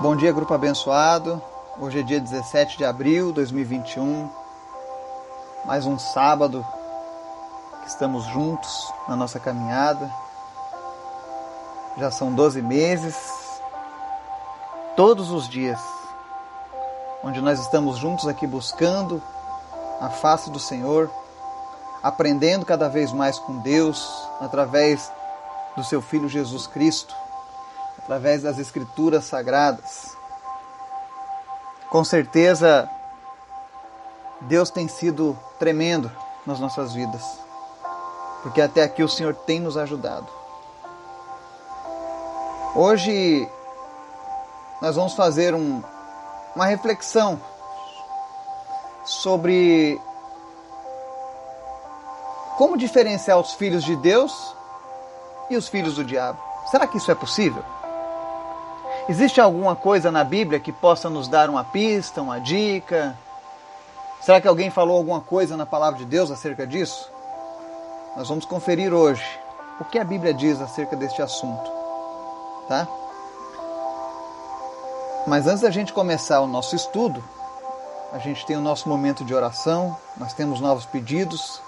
Bom dia, grupo abençoado. Hoje é dia 17 de abril de 2021. Mais um sábado que estamos juntos na nossa caminhada. Já são 12 meses, todos os dias, onde nós estamos juntos aqui buscando a face do Senhor, aprendendo cada vez mais com Deus através do seu Filho Jesus Cristo através das Escrituras Sagradas. Com certeza, Deus tem sido tremendo nas nossas vidas, porque até aqui o Senhor tem nos ajudado. Hoje nós vamos fazer um, uma reflexão sobre como diferenciar os filhos de Deus e os filhos do diabo. Será que isso é possível? Existe alguma coisa na Bíblia que possa nos dar uma pista, uma dica? Será que alguém falou alguma coisa na palavra de Deus acerca disso? Nós vamos conferir hoje o que a Bíblia diz acerca deste assunto, tá? Mas antes da gente começar o nosso estudo, a gente tem o nosso momento de oração, nós temos novos pedidos.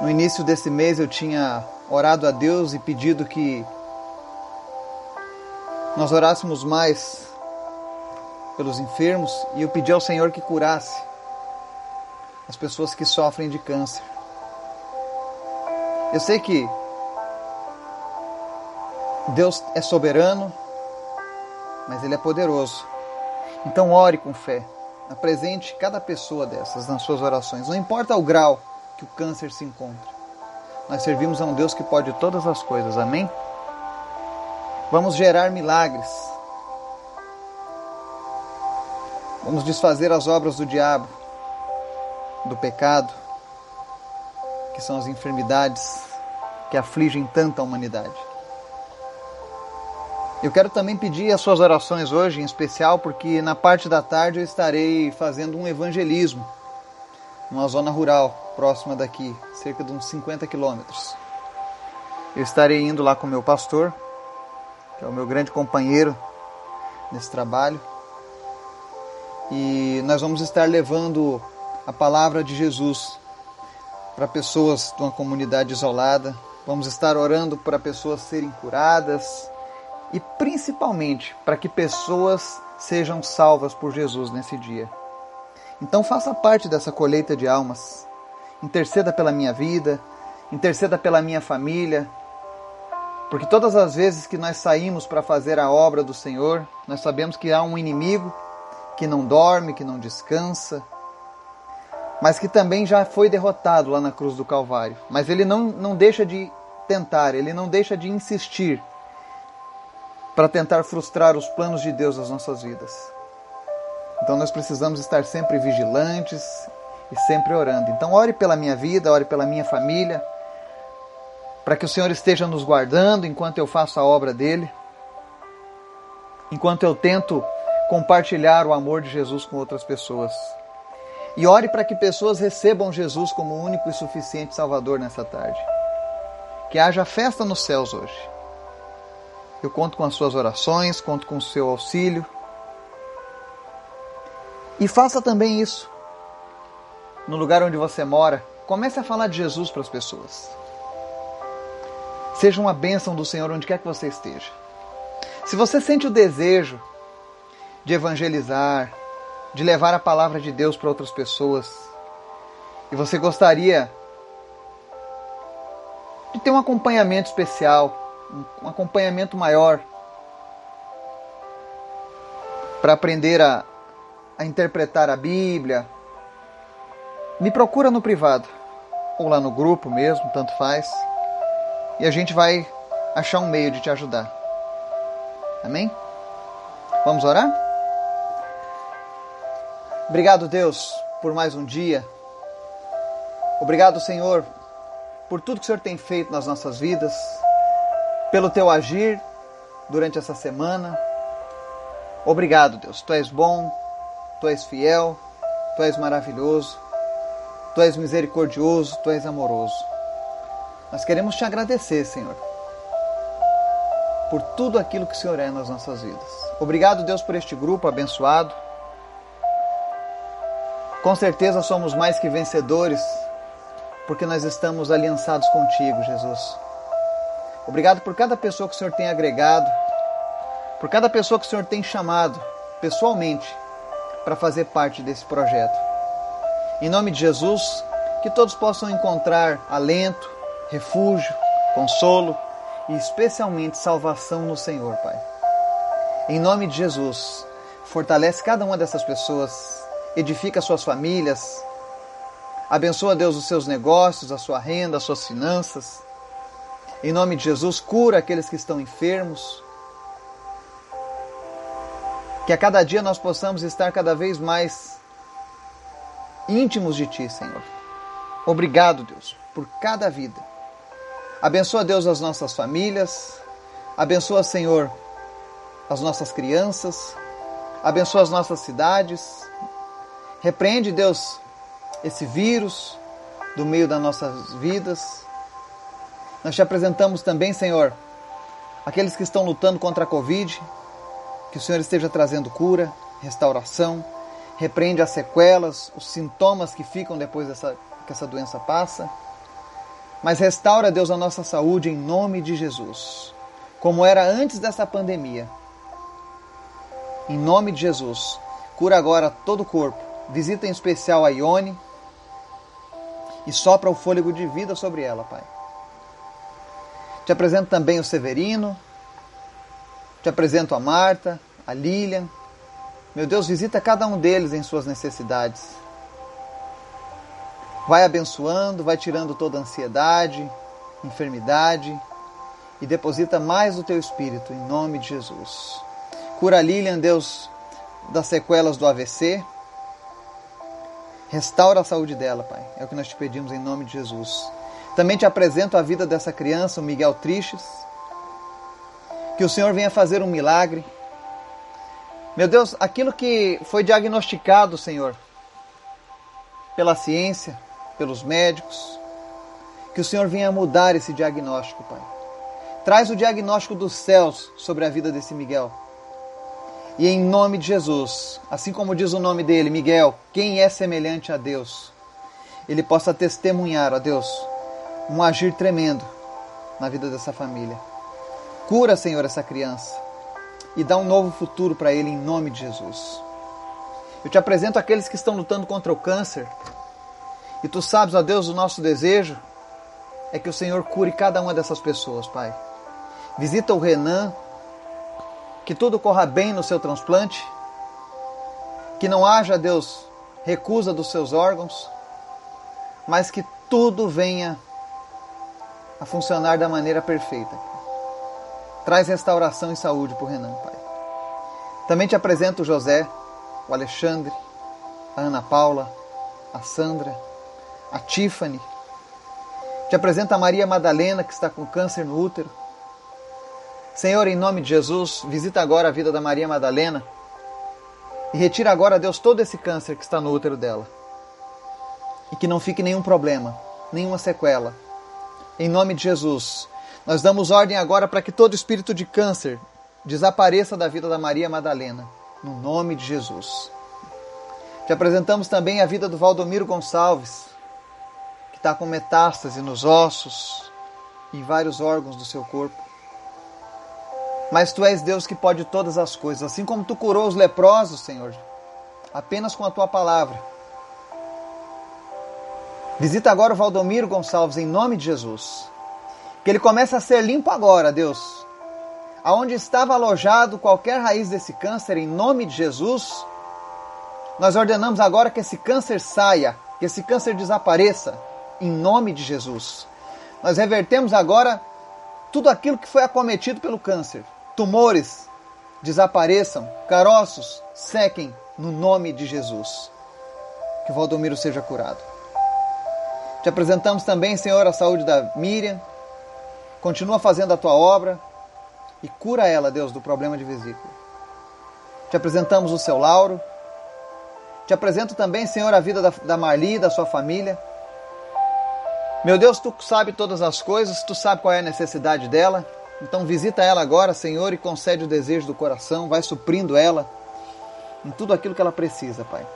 No início desse mês eu tinha orado a Deus e pedido que nós orássemos mais pelos enfermos e eu pedi ao Senhor que curasse as pessoas que sofrem de câncer. Eu sei que Deus é soberano, mas Ele é poderoso. Então ore com fé. Apresente cada pessoa dessas nas suas orações. Não importa o grau que o câncer se encontra. Nós servimos a um Deus que pode todas as coisas. Amém? Vamos gerar milagres. Vamos desfazer as obras do diabo, do pecado, que são as enfermidades que afligem tanta humanidade. Eu quero também pedir as suas orações hoje, em especial porque na parte da tarde eu estarei fazendo um evangelismo numa zona rural próxima daqui, cerca de uns 50 quilômetros. Eu estarei indo lá com meu pastor, que é o meu grande companheiro nesse trabalho. E nós vamos estar levando a palavra de Jesus para pessoas de uma comunidade isolada. Vamos estar orando para pessoas serem curadas e principalmente para que pessoas sejam salvas por Jesus nesse dia. Então faça parte dessa colheita de almas. Interceda pela minha vida, interceda pela minha família, porque todas as vezes que nós saímos para fazer a obra do Senhor, nós sabemos que há um inimigo que não dorme, que não descansa, mas que também já foi derrotado lá na cruz do Calvário. Mas ele não, não deixa de tentar, ele não deixa de insistir para tentar frustrar os planos de Deus nas nossas vidas. Então nós precisamos estar sempre vigilantes e sempre orando. Então ore pela minha vida, ore pela minha família para que o Senhor esteja nos guardando enquanto eu faço a obra dele, enquanto eu tento compartilhar o amor de Jesus com outras pessoas. E ore para que pessoas recebam Jesus como o único e suficiente Salvador nessa tarde. Que haja festa nos céus hoje. Eu conto com as suas orações, conto com o seu auxílio. E faça também isso. No lugar onde você mora, comece a falar de Jesus para as pessoas. Seja uma bênção do Senhor onde quer que você esteja. Se você sente o desejo de evangelizar, de levar a palavra de Deus para outras pessoas, e você gostaria de ter um acompanhamento especial, um acompanhamento maior, para aprender a, a interpretar a Bíblia, me procura no privado, ou lá no grupo mesmo, tanto faz e a gente vai achar um meio de te ajudar. Amém? Vamos orar? Obrigado, Deus, por mais um dia. Obrigado, Senhor, por tudo que o Senhor tem feito nas nossas vidas, pelo teu agir durante essa semana. Obrigado, Deus. Tu és bom, tu és fiel, tu és maravilhoso, tu és misericordioso, tu és amoroso. Nós queremos te agradecer, Senhor, por tudo aquilo que o Senhor é nas nossas vidas. Obrigado, Deus, por este grupo abençoado. Com certeza somos mais que vencedores, porque nós estamos aliançados contigo, Jesus. Obrigado por cada pessoa que o Senhor tem agregado, por cada pessoa que o Senhor tem chamado pessoalmente para fazer parte desse projeto. Em nome de Jesus, que todos possam encontrar alento, refúgio, consolo e especialmente salvação no Senhor, Pai. Em nome de Jesus, fortalece cada uma dessas pessoas, edifica suas famílias, abençoa, Deus, os seus negócios, a sua renda, as suas finanças. Em nome de Jesus, cura aqueles que estão enfermos. Que a cada dia nós possamos estar cada vez mais íntimos de Ti, Senhor. Obrigado, Deus, por cada vida. Abençoa, Deus, as nossas famílias. Abençoa, Senhor, as nossas crianças. Abençoa as nossas cidades. Repreende, Deus, esse vírus do meio das nossas vidas. Nós te apresentamos também, Senhor, aqueles que estão lutando contra a Covid. Que o Senhor esteja trazendo cura, restauração. Repreende as sequelas, os sintomas que ficam depois dessa, que essa doença passa. Mas restaura, Deus, a nossa saúde em nome de Jesus, como era antes dessa pandemia. Em nome de Jesus, cura agora todo o corpo. Visita em especial a Ione e sopra o fôlego de vida sobre ela, Pai. Te apresento também o Severino, te apresento a Marta, a Lilian. Meu Deus, visita cada um deles em suas necessidades. Vai abençoando, vai tirando toda ansiedade, enfermidade e deposita mais o teu espírito em nome de Jesus. Cura Lilian, Deus, das sequelas do AVC. Restaura a saúde dela, Pai. É o que nós te pedimos em nome de Jesus. Também te apresento a vida dessa criança, o Miguel Triches. Que o Senhor venha fazer um milagre. Meu Deus, aquilo que foi diagnosticado, Senhor, pela ciência, pelos médicos. Que o Senhor venha mudar esse diagnóstico, Pai. Traz o diagnóstico dos céus sobre a vida desse Miguel. E em nome de Jesus, assim como diz o nome dele, Miguel, quem é semelhante a Deus, ele possa testemunhar a Deus um agir tremendo na vida dessa família. Cura, Senhor, essa criança e dá um novo futuro para ele em nome de Jesus. Eu te apresento aqueles que estão lutando contra o câncer, e tu sabes, ó Deus, o nosso desejo é que o Senhor cure cada uma dessas pessoas, Pai. Visita o Renan, que tudo corra bem no seu transplante, que não haja, Deus, recusa dos seus órgãos, mas que tudo venha a funcionar da maneira perfeita. Traz restauração e saúde para o Renan, Pai. Também te apresento o José, o Alexandre, a Ana Paula, a Sandra, a Tiffany. Te apresenta a Maria Madalena, que está com câncer no útero. Senhor, em nome de Jesus, visita agora a vida da Maria Madalena e retira agora, Deus, todo esse câncer que está no útero dela. E que não fique nenhum problema, nenhuma sequela. Em nome de Jesus, nós damos ordem agora para que todo espírito de câncer desapareça da vida da Maria Madalena. No nome de Jesus. Te apresentamos também a vida do Valdomiro Gonçalves, está com metástase nos ossos e vários órgãos do seu corpo. Mas tu és Deus que pode todas as coisas, assim como tu curou os leprosos, Senhor, apenas com a tua palavra. Visita agora o Valdomiro Gonçalves em nome de Jesus. Que ele comece a ser limpo agora, Deus. Aonde estava alojado qualquer raiz desse câncer, em nome de Jesus, nós ordenamos agora que esse câncer saia, que esse câncer desapareça em nome de Jesus. Nós revertemos agora tudo aquilo que foi acometido pelo câncer. Tumores desapareçam, caroços sequem no nome de Jesus. Que Valdomiro seja curado. Te apresentamos também, Senhor, a saúde da Miriam. Continua fazendo a tua obra e cura ela, Deus, do problema de vesícula. Te apresentamos o seu Lauro. Te apresento também, Senhor, a vida da, da Marli, da sua família. Meu Deus, tu sabe todas as coisas, tu sabe qual é a necessidade dela. Então visita ela agora, Senhor, e concede o desejo do coração, vai suprindo ela em tudo aquilo que ela precisa, Pai.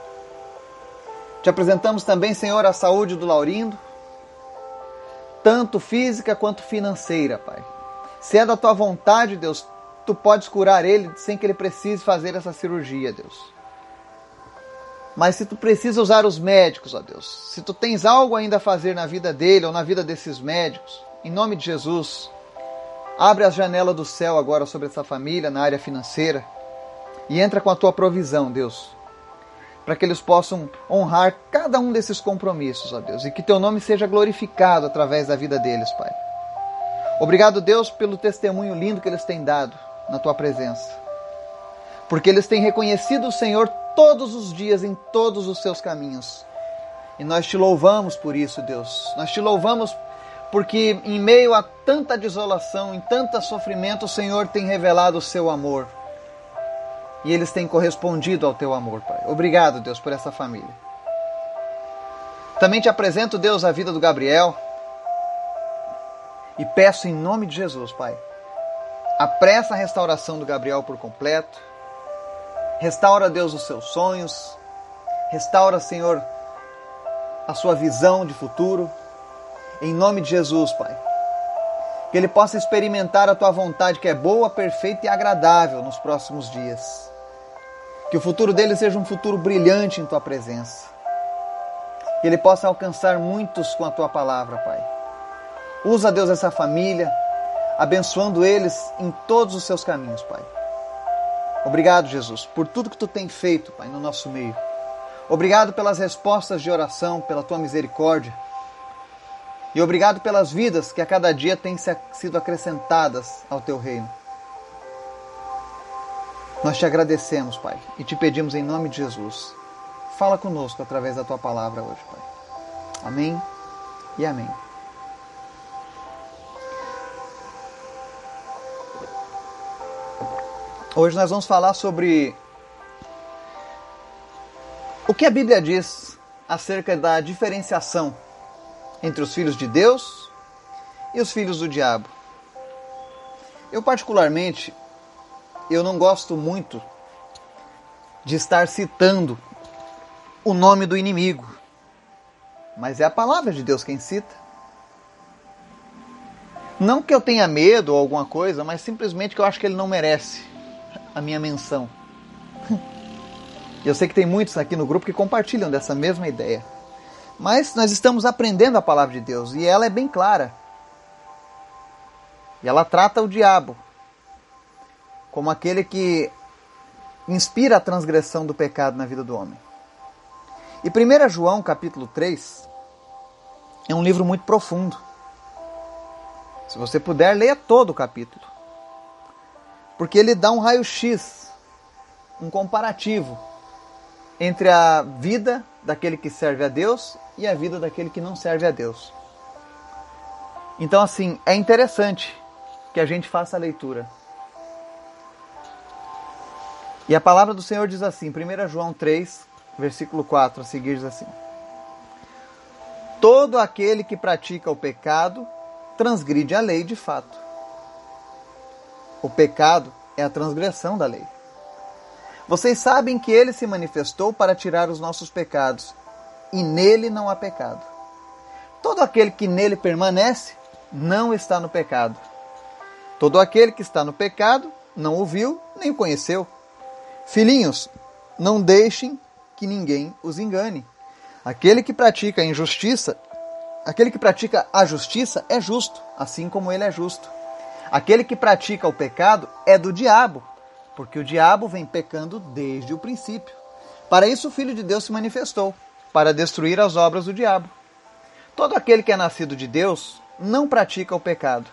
Te apresentamos também, Senhor, a saúde do Laurindo, tanto física quanto financeira, Pai. Se é da tua vontade, Deus, tu podes curar ele sem que ele precise fazer essa cirurgia, Deus. Mas se tu precisa usar os médicos, ó Deus, se tu tens algo ainda a fazer na vida dele ou na vida desses médicos, em nome de Jesus, abre as janelas do céu agora sobre essa família na área financeira e entra com a tua provisão, Deus, para que eles possam honrar cada um desses compromissos, ó Deus, e que teu nome seja glorificado através da vida deles, Pai. Obrigado, Deus, pelo testemunho lindo que eles têm dado na tua presença. Porque eles têm reconhecido o Senhor todos os dias em todos os seus caminhos. E nós te louvamos por isso, Deus. Nós te louvamos porque em meio a tanta desolação, em tanto sofrimento, o Senhor tem revelado o seu amor. E eles têm correspondido ao teu amor, Pai. Obrigado, Deus, por essa família. Também te apresento, Deus, a vida do Gabriel. E peço em nome de Jesus, Pai, apressa a restauração do Gabriel por completo Restaura, Deus, os seus sonhos. Restaura, Senhor, a sua visão de futuro. Em nome de Jesus, Pai. Que ele possa experimentar a tua vontade, que é boa, perfeita e agradável nos próximos dias. Que o futuro dele seja um futuro brilhante em tua presença. Que ele possa alcançar muitos com a tua palavra, Pai. Usa, Deus, essa família, abençoando eles em todos os seus caminhos, Pai. Obrigado, Jesus, por tudo que tu tem feito, Pai, no nosso meio. Obrigado pelas respostas de oração, pela tua misericórdia. E obrigado pelas vidas que a cada dia têm sido acrescentadas ao teu reino. Nós te agradecemos, Pai, e te pedimos em nome de Jesus. Fala conosco através da tua palavra hoje, Pai. Amém e amém. Hoje nós vamos falar sobre o que a Bíblia diz acerca da diferenciação entre os filhos de Deus e os filhos do diabo. Eu particularmente eu não gosto muito de estar citando o nome do inimigo, mas é a palavra de Deus quem cita. Não que eu tenha medo ou alguma coisa, mas simplesmente que eu acho que ele não merece a minha menção. Eu sei que tem muitos aqui no grupo que compartilham dessa mesma ideia. Mas nós estamos aprendendo a palavra de Deus e ela é bem clara. E ela trata o diabo como aquele que inspira a transgressão do pecado na vida do homem. E 1 João capítulo 3 é um livro muito profundo. Se você puder, leia todo o capítulo porque ele dá um raio-x, um comparativo entre a vida daquele que serve a Deus e a vida daquele que não serve a Deus. Então, assim, é interessante que a gente faça a leitura. E a palavra do Senhor diz assim, 1 João 3, versículo 4, a seguir diz assim: Todo aquele que pratica o pecado transgride a lei de fato o pecado é a transgressão da lei. Vocês sabem que ele se manifestou para tirar os nossos pecados, e nele não há pecado. Todo aquele que nele permanece não está no pecado. Todo aquele que está no pecado não o viu nem o conheceu. Filhinhos, não deixem que ninguém os engane. Aquele que pratica a injustiça, aquele que pratica a justiça é justo, assim como ele é justo. Aquele que pratica o pecado é do diabo, porque o diabo vem pecando desde o princípio. Para isso o Filho de Deus se manifestou, para destruir as obras do diabo. Todo aquele que é nascido de Deus não pratica o pecado,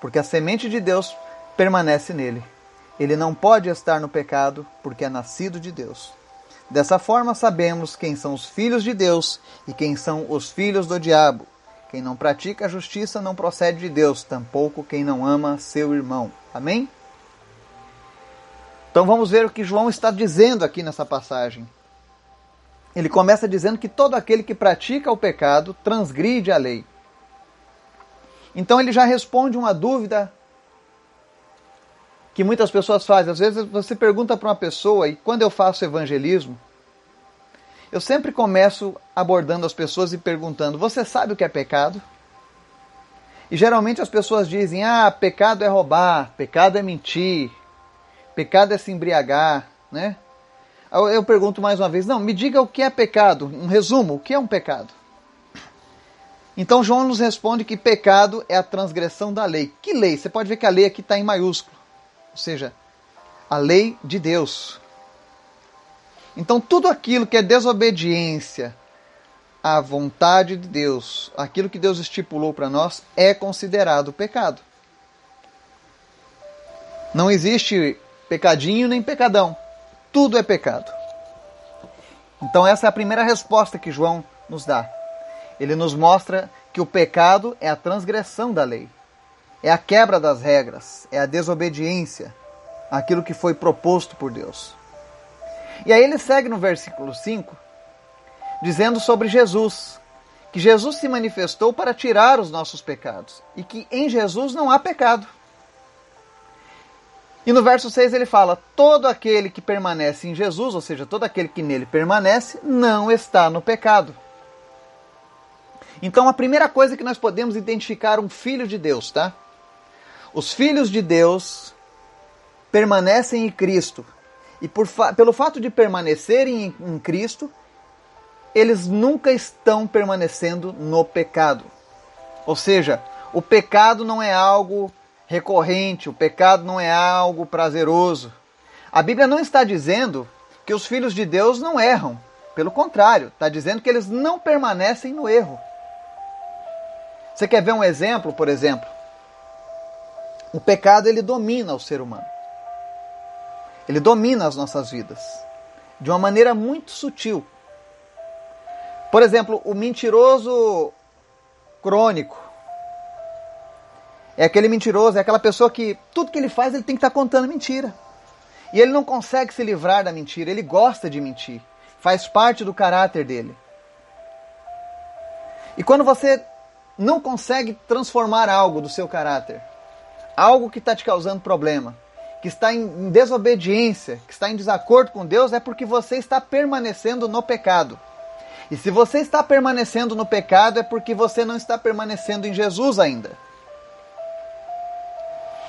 porque a semente de Deus permanece nele. Ele não pode estar no pecado, porque é nascido de Deus. Dessa forma sabemos quem são os filhos de Deus e quem são os filhos do diabo. Quem não pratica a justiça não procede de Deus, tampouco quem não ama seu irmão. Amém? Então vamos ver o que João está dizendo aqui nessa passagem. Ele começa dizendo que todo aquele que pratica o pecado transgride a lei. Então ele já responde uma dúvida que muitas pessoas fazem. Às vezes você pergunta para uma pessoa, e quando eu faço evangelismo, eu sempre começo abordando as pessoas e perguntando: Você sabe o que é pecado? E geralmente as pessoas dizem: Ah, pecado é roubar, pecado é mentir, pecado é se embriagar, né? Eu pergunto mais uma vez: Não, me diga o que é pecado, um resumo: o que é um pecado? Então João nos responde que pecado é a transgressão da lei. Que lei? Você pode ver que a lei aqui está em maiúsculo, ou seja, a lei de Deus. Então, tudo aquilo que é desobediência à vontade de Deus, aquilo que Deus estipulou para nós, é considerado pecado. Não existe pecadinho nem pecadão. Tudo é pecado. Então, essa é a primeira resposta que João nos dá. Ele nos mostra que o pecado é a transgressão da lei, é a quebra das regras, é a desobediência àquilo que foi proposto por Deus. E aí ele segue no versículo 5, dizendo sobre Jesus, que Jesus se manifestou para tirar os nossos pecados e que em Jesus não há pecado. E no verso 6 ele fala: Todo aquele que permanece em Jesus, ou seja, todo aquele que nele permanece, não está no pecado. Então a primeira coisa que nós podemos identificar um filho de Deus, tá? Os filhos de Deus permanecem em Cristo e por fa pelo fato de permanecerem em, em Cristo, eles nunca estão permanecendo no pecado. Ou seja, o pecado não é algo recorrente, o pecado não é algo prazeroso. A Bíblia não está dizendo que os filhos de Deus não erram. Pelo contrário, está dizendo que eles não permanecem no erro. Você quer ver um exemplo, por exemplo? O pecado ele domina o ser humano. Ele domina as nossas vidas de uma maneira muito sutil. Por exemplo, o mentiroso crônico. É aquele mentiroso, é aquela pessoa que tudo que ele faz ele tem que estar tá contando mentira. E ele não consegue se livrar da mentira, ele gosta de mentir. Faz parte do caráter dele. E quando você não consegue transformar algo do seu caráter, algo que está te causando problema, que está em desobediência, que está em desacordo com Deus, é porque você está permanecendo no pecado. E se você está permanecendo no pecado, é porque você não está permanecendo em Jesus ainda.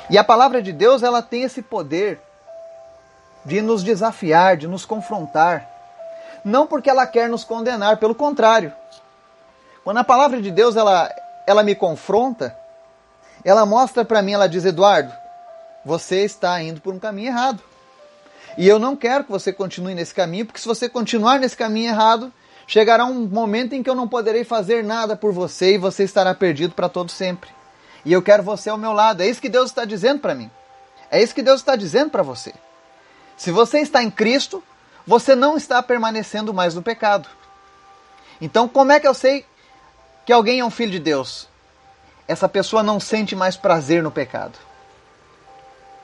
E a palavra de Deus, ela tem esse poder de nos desafiar, de nos confrontar. Não porque ela quer nos condenar, pelo contrário. Quando a palavra de Deus ela, ela me confronta, ela mostra para mim, ela diz: Eduardo, você está indo por um caminho errado. E eu não quero que você continue nesse caminho, porque se você continuar nesse caminho errado, chegará um momento em que eu não poderei fazer nada por você e você estará perdido para todo sempre. E eu quero você ao meu lado. É isso que Deus está dizendo para mim. É isso que Deus está dizendo para você. Se você está em Cristo, você não está permanecendo mais no pecado. Então, como é que eu sei que alguém é um filho de Deus? Essa pessoa não sente mais prazer no pecado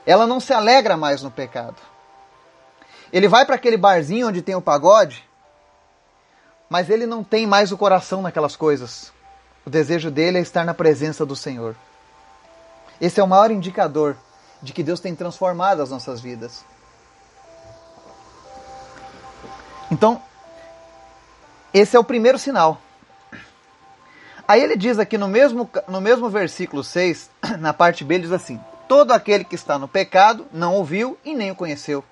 ela não se alegra mais no pecado. Ele vai para aquele barzinho onde tem o pagode, mas ele não tem mais o coração naquelas coisas. O desejo dele é estar na presença do Senhor. Esse é o maior indicador de que Deus tem transformado as nossas vidas. Então, esse é o primeiro sinal. Aí ele diz aqui no mesmo, no mesmo versículo 6, na parte B, ele diz assim: Todo aquele que está no pecado não ouviu e nem o conheceu.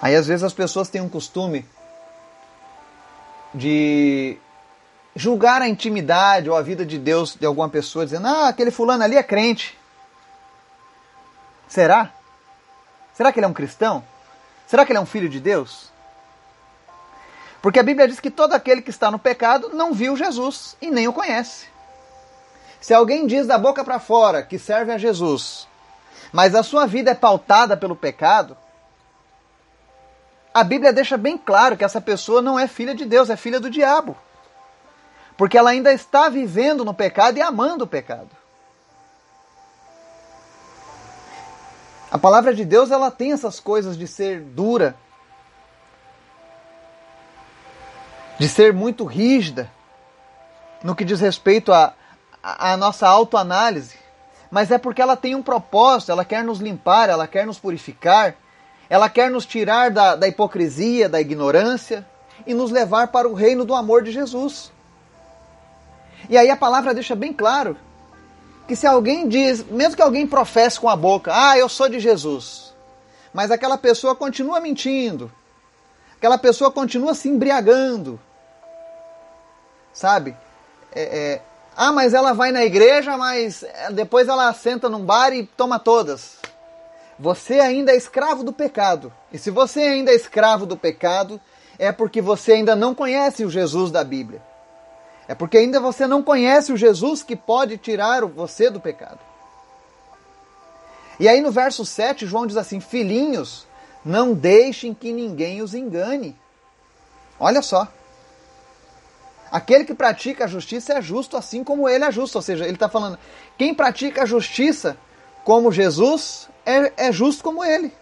Aí às vezes as pessoas têm um costume de julgar a intimidade ou a vida de Deus de alguma pessoa, dizendo: Ah, aquele fulano ali é crente. Será? Será que ele é um cristão? Será que ele é um filho de Deus? Porque a Bíblia diz que todo aquele que está no pecado não viu Jesus e nem o conhece. Se alguém diz da boca para fora que serve a Jesus, mas a sua vida é pautada pelo pecado, a Bíblia deixa bem claro que essa pessoa não é filha de Deus, é filha do diabo. Porque ela ainda está vivendo no pecado e amando o pecado. A palavra de Deus ela tem essas coisas de ser dura, de ser muito rígida no que diz respeito a, a, nossa autoanálise. mas é porque ela tem um propósito, ela quer nos limpar, ela quer nos purificar, ela quer nos tirar da, da hipocrisia, da ignorância e nos levar para o reino do amor de Jesus. E aí a palavra deixa bem claro que se alguém diz, mesmo que alguém professe com a boca, ah, eu sou de Jesus, mas aquela pessoa continua mentindo, aquela pessoa continua se embriagando, sabe? É, é, ah, mas ela vai na igreja, mas é, depois ela senta num bar e toma todas. Você ainda é escravo do pecado. E se você ainda é escravo do pecado, é porque você ainda não conhece o Jesus da Bíblia. É porque ainda você não conhece o Jesus que pode tirar você do pecado. E aí no verso 7, João diz assim: Filhinhos, não deixem que ninguém os engane. Olha só. Aquele que pratica a justiça é justo assim como ele é justo. Ou seja, ele está falando, quem pratica a justiça como Jesus é, é justo como ele.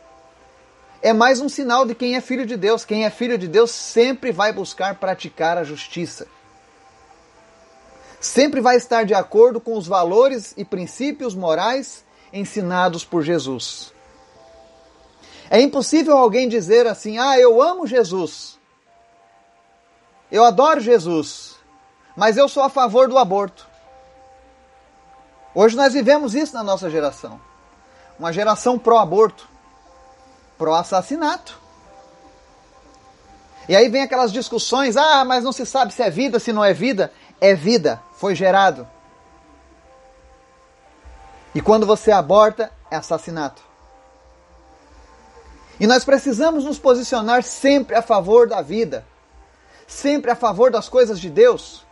É mais um sinal de quem é filho de Deus. Quem é filho de Deus sempre vai buscar praticar a justiça. Sempre vai estar de acordo com os valores e princípios morais ensinados por Jesus. É impossível alguém dizer assim: ah, eu amo Jesus, eu adoro Jesus, mas eu sou a favor do aborto. Hoje nós vivemos isso na nossa geração. Uma geração pró-aborto, pró-assassinato. E aí vem aquelas discussões: ah, mas não se sabe se é vida, se não é vida. É vida, foi gerado. E quando você aborta, é assassinato. E nós precisamos nos posicionar sempre a favor da vida sempre a favor das coisas de Deus.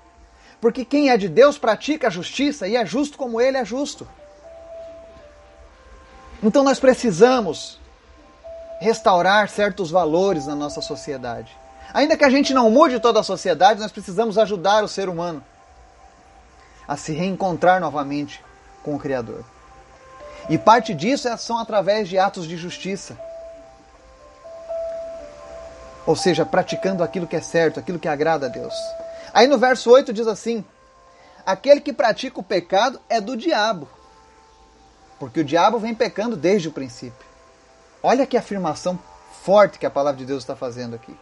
Porque quem é de Deus pratica a justiça e é justo como ele é justo. Então nós precisamos restaurar certos valores na nossa sociedade. Ainda que a gente não mude toda a sociedade, nós precisamos ajudar o ser humano a se reencontrar novamente com o Criador. E parte disso é são através de atos de justiça ou seja, praticando aquilo que é certo, aquilo que agrada a Deus. Aí no verso 8 diz assim: Aquele que pratica o pecado é do diabo, porque o diabo vem pecando desde o princípio. Olha que afirmação forte que a palavra de Deus está fazendo aqui.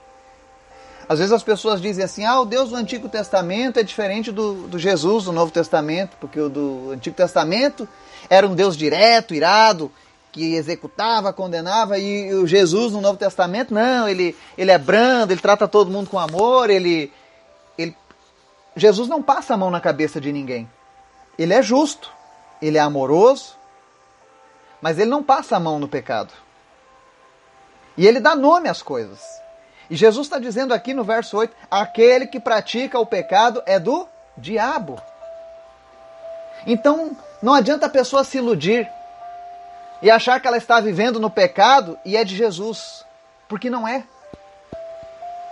Às vezes as pessoas dizem assim: ah, o Deus do Antigo Testamento é diferente do, do Jesus do Novo Testamento, porque o do Antigo Testamento era um Deus direto, irado, que executava, condenava, e o Jesus no Novo Testamento, não, ele, ele é brando, ele trata todo mundo com amor, ele, ele. Jesus não passa a mão na cabeça de ninguém. Ele é justo, ele é amoroso, mas ele não passa a mão no pecado. E ele dá nome às coisas. E Jesus está dizendo aqui no verso 8: aquele que pratica o pecado é do diabo. Então, não adianta a pessoa se iludir e achar que ela está vivendo no pecado e é de Jesus, porque não é.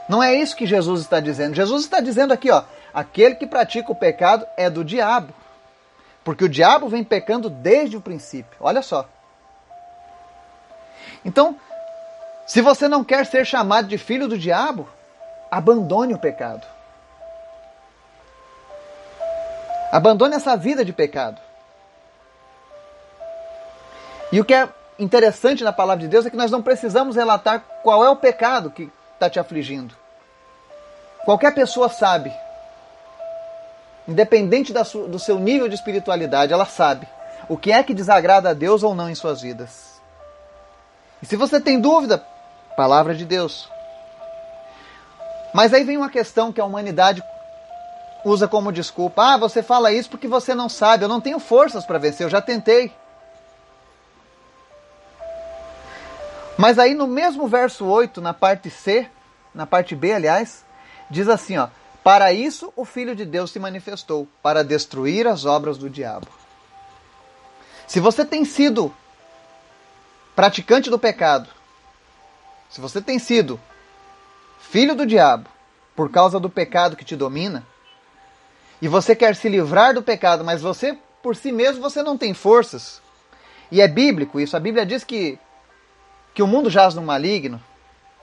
Não é isso que Jesus está dizendo. Jesus está dizendo aqui, ó, aquele que pratica o pecado é do diabo. Porque o diabo vem pecando desde o princípio. Olha só. Então, se você não quer ser chamado de filho do diabo, abandone o pecado. Abandone essa vida de pecado. E o que é interessante na palavra de Deus é que nós não precisamos relatar qual é o pecado que está te afligindo. Qualquer pessoa sabe, independente do seu nível de espiritualidade, ela sabe o que é que desagrada a Deus ou não em suas vidas. E se você tem dúvida, palavra de Deus. Mas aí vem uma questão que a humanidade usa como desculpa. Ah, você fala isso porque você não sabe. Eu não tenho forças para vencer, eu já tentei. Mas aí no mesmo verso 8, na parte C, na parte B, aliás, diz assim, ó: "Para isso o filho de Deus se manifestou, para destruir as obras do diabo." Se você tem sido praticante do pecado, se você tem sido filho do diabo por causa do pecado que te domina, e você quer se livrar do pecado, mas você por si mesmo você não tem forças. E é bíblico isso. A Bíblia diz que que o mundo jaz no maligno,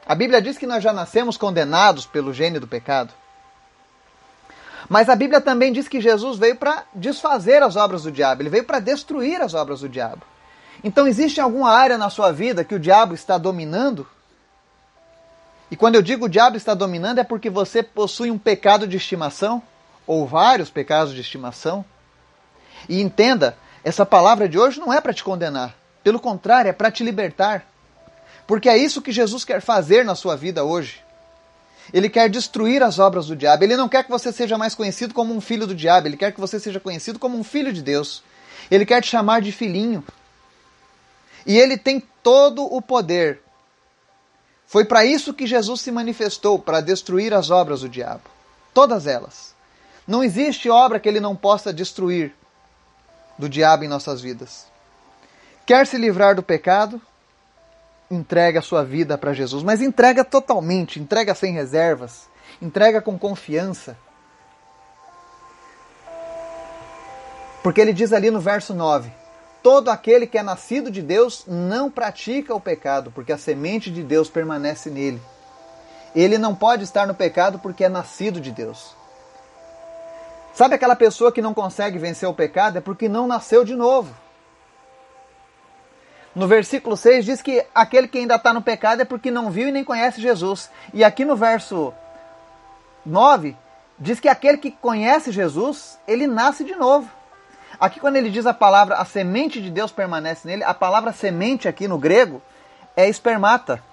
a Bíblia diz que nós já nascemos condenados pelo gênio do pecado. Mas a Bíblia também diz que Jesus veio para desfazer as obras do diabo, ele veio para destruir as obras do diabo. Então, existe alguma área na sua vida que o diabo está dominando? E quando eu digo o diabo está dominando, é porque você possui um pecado de estimação, ou vários pecados de estimação. E entenda, essa palavra de hoje não é para te condenar. Pelo contrário, é para te libertar. Porque é isso que Jesus quer fazer na sua vida hoje. Ele quer destruir as obras do diabo. Ele não quer que você seja mais conhecido como um filho do diabo. Ele quer que você seja conhecido como um filho de Deus. Ele quer te chamar de filhinho. E ele tem todo o poder. Foi para isso que Jesus se manifestou para destruir as obras do diabo. Todas elas. Não existe obra que ele não possa destruir do diabo em nossas vidas. Quer se livrar do pecado? Entrega a sua vida para Jesus, mas entrega totalmente, entrega sem reservas, entrega com confiança. Porque ele diz ali no verso 9: Todo aquele que é nascido de Deus não pratica o pecado, porque a semente de Deus permanece nele. Ele não pode estar no pecado porque é nascido de Deus. Sabe aquela pessoa que não consegue vencer o pecado? É porque não nasceu de novo. No versículo 6 diz que aquele que ainda está no pecado é porque não viu e nem conhece Jesus. E aqui no verso 9 diz que aquele que conhece Jesus, ele nasce de novo. Aqui quando ele diz a palavra a semente de Deus permanece nele, a palavra semente aqui no grego é espermata.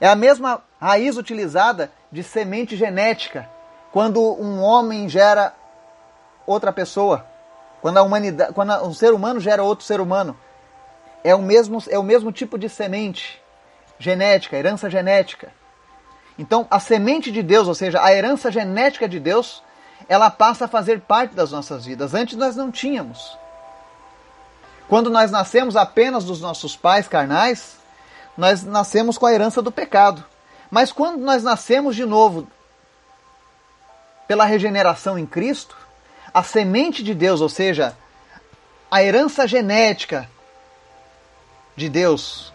É a mesma raiz utilizada de semente genética, quando um homem gera outra pessoa. Quando a humanidade, quando um ser humano gera outro ser humano, é o mesmo é o mesmo tipo de semente genética, herança genética. Então, a semente de Deus, ou seja, a herança genética de Deus, ela passa a fazer parte das nossas vidas. Antes nós não tínhamos. Quando nós nascemos apenas dos nossos pais carnais, nós nascemos com a herança do pecado. Mas quando nós nascemos de novo pela regeneração em Cristo, a semente de Deus, ou seja, a herança genética de Deus,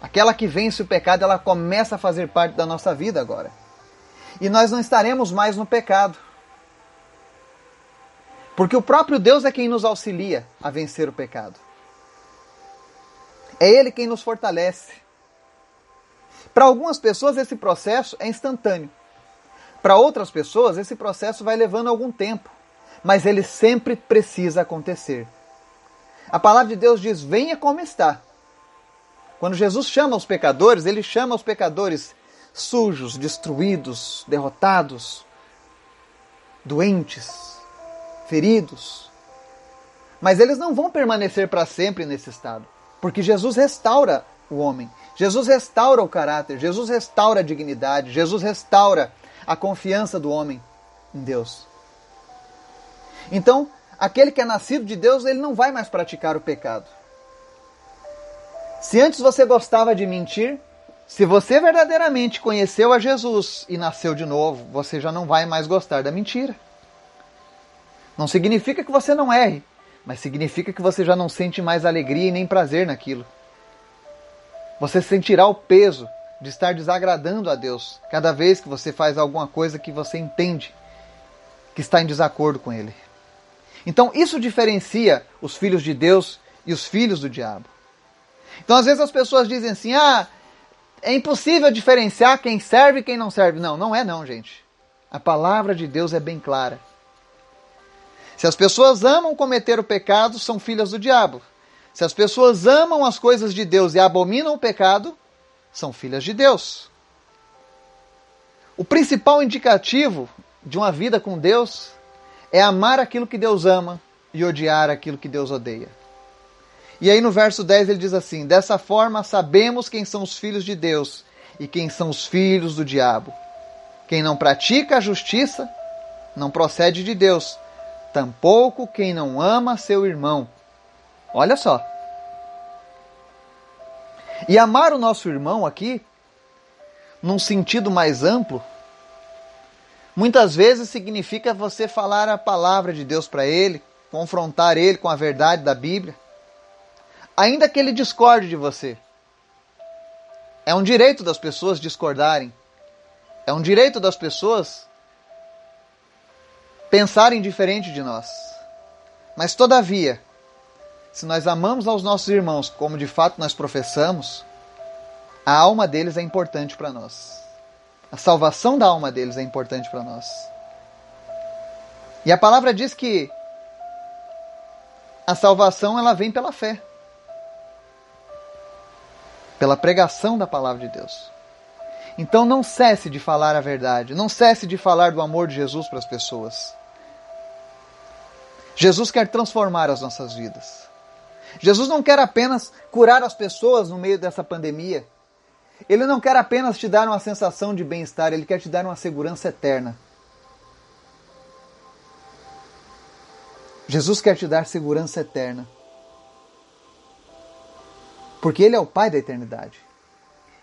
aquela que vence o pecado, ela começa a fazer parte da nossa vida agora. E nós não estaremos mais no pecado. Porque o próprio Deus é quem nos auxilia a vencer o pecado. É Ele quem nos fortalece. Para algumas pessoas, esse processo é instantâneo. Para outras pessoas, esse processo vai levando algum tempo mas ele sempre precisa acontecer. A palavra de Deus diz: venha como está. Quando Jesus chama os pecadores, ele chama os pecadores sujos, destruídos, derrotados, doentes, feridos. Mas eles não vão permanecer para sempre nesse estado, porque Jesus restaura o homem, Jesus restaura o caráter, Jesus restaura a dignidade, Jesus restaura a confiança do homem em Deus. Então, aquele que é nascido de Deus, ele não vai mais praticar o pecado. Se antes você gostava de mentir, se você verdadeiramente conheceu a Jesus e nasceu de novo, você já não vai mais gostar da mentira. Não significa que você não erre, mas significa que você já não sente mais alegria e nem prazer naquilo. Você sentirá o peso de estar desagradando a Deus cada vez que você faz alguma coisa que você entende que está em desacordo com Ele. Então isso diferencia os filhos de Deus e os filhos do diabo. Então às vezes as pessoas dizem assim: ah, é impossível diferenciar quem serve e quem não serve. Não, não é não, gente. A palavra de Deus é bem clara. Se as pessoas amam cometer o pecado, são filhas do diabo. Se as pessoas amam as coisas de Deus e abominam o pecado, são filhas de Deus. O principal indicativo de uma vida com Deus é amar aquilo que Deus ama e odiar aquilo que Deus odeia. E aí no verso 10 ele diz assim: Dessa forma sabemos quem são os filhos de Deus e quem são os filhos do diabo. Quem não pratica a justiça não procede de Deus, tampouco quem não ama seu irmão. Olha só. E amar o nosso irmão aqui, num sentido mais amplo, Muitas vezes significa você falar a palavra de Deus para ele, confrontar ele com a verdade da Bíblia, ainda que ele discorde de você. É um direito das pessoas discordarem. É um direito das pessoas pensarem diferente de nós. Mas, todavia, se nós amamos aos nossos irmãos como de fato nós professamos, a alma deles é importante para nós. A salvação da alma deles é importante para nós. E a palavra diz que a salvação ela vem pela fé. Pela pregação da palavra de Deus. Então não cesse de falar a verdade, não cesse de falar do amor de Jesus para as pessoas. Jesus quer transformar as nossas vidas. Jesus não quer apenas curar as pessoas no meio dessa pandemia. Ele não quer apenas te dar uma sensação de bem-estar, ele quer te dar uma segurança eterna. Jesus quer te dar segurança eterna. Porque Ele é o Pai da eternidade.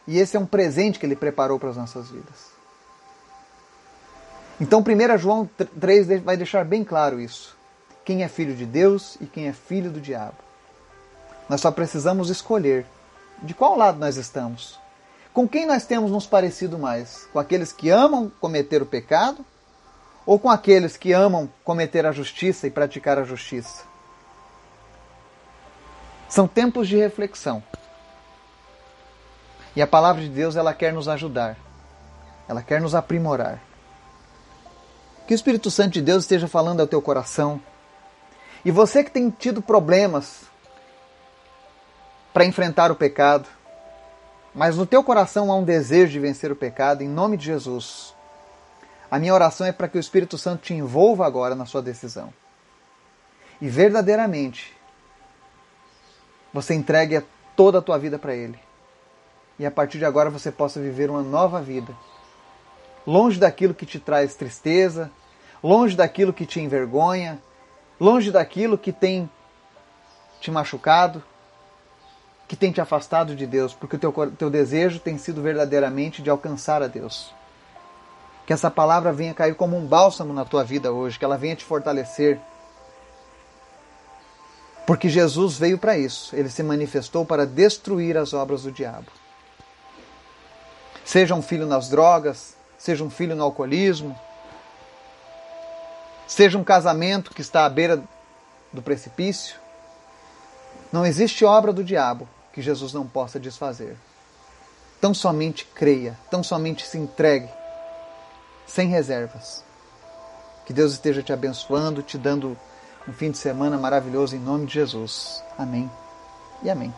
E esse é um presente que Ele preparou para as nossas vidas. Então, 1 João 3 vai deixar bem claro isso. Quem é filho de Deus e quem é filho do diabo. Nós só precisamos escolher de qual lado nós estamos. Com quem nós temos nos parecido mais? Com aqueles que amam cometer o pecado ou com aqueles que amam cometer a justiça e praticar a justiça? São tempos de reflexão. E a palavra de Deus, ela quer nos ajudar. Ela quer nos aprimorar. Que o Espírito Santo de Deus esteja falando ao teu coração. E você que tem tido problemas para enfrentar o pecado, mas no teu coração há um desejo de vencer o pecado, em nome de Jesus. A minha oração é para que o Espírito Santo te envolva agora na sua decisão. E verdadeiramente você entregue toda a tua vida para Ele. E a partir de agora você possa viver uma nova vida. Longe daquilo que te traz tristeza, longe daquilo que te envergonha, longe daquilo que tem te machucado, que tem te afastado de Deus, porque o teu, teu desejo tem sido verdadeiramente de alcançar a Deus. Que essa palavra venha cair como um bálsamo na tua vida hoje, que ela venha te fortalecer. Porque Jesus veio para isso, ele se manifestou para destruir as obras do diabo. Seja um filho nas drogas, seja um filho no alcoolismo, seja um casamento que está à beira do precipício, não existe obra do diabo que Jesus não possa desfazer. Tão somente creia, tão somente se entregue, sem reservas. Que Deus esteja te abençoando, te dando um fim de semana maravilhoso em nome de Jesus. Amém e amém.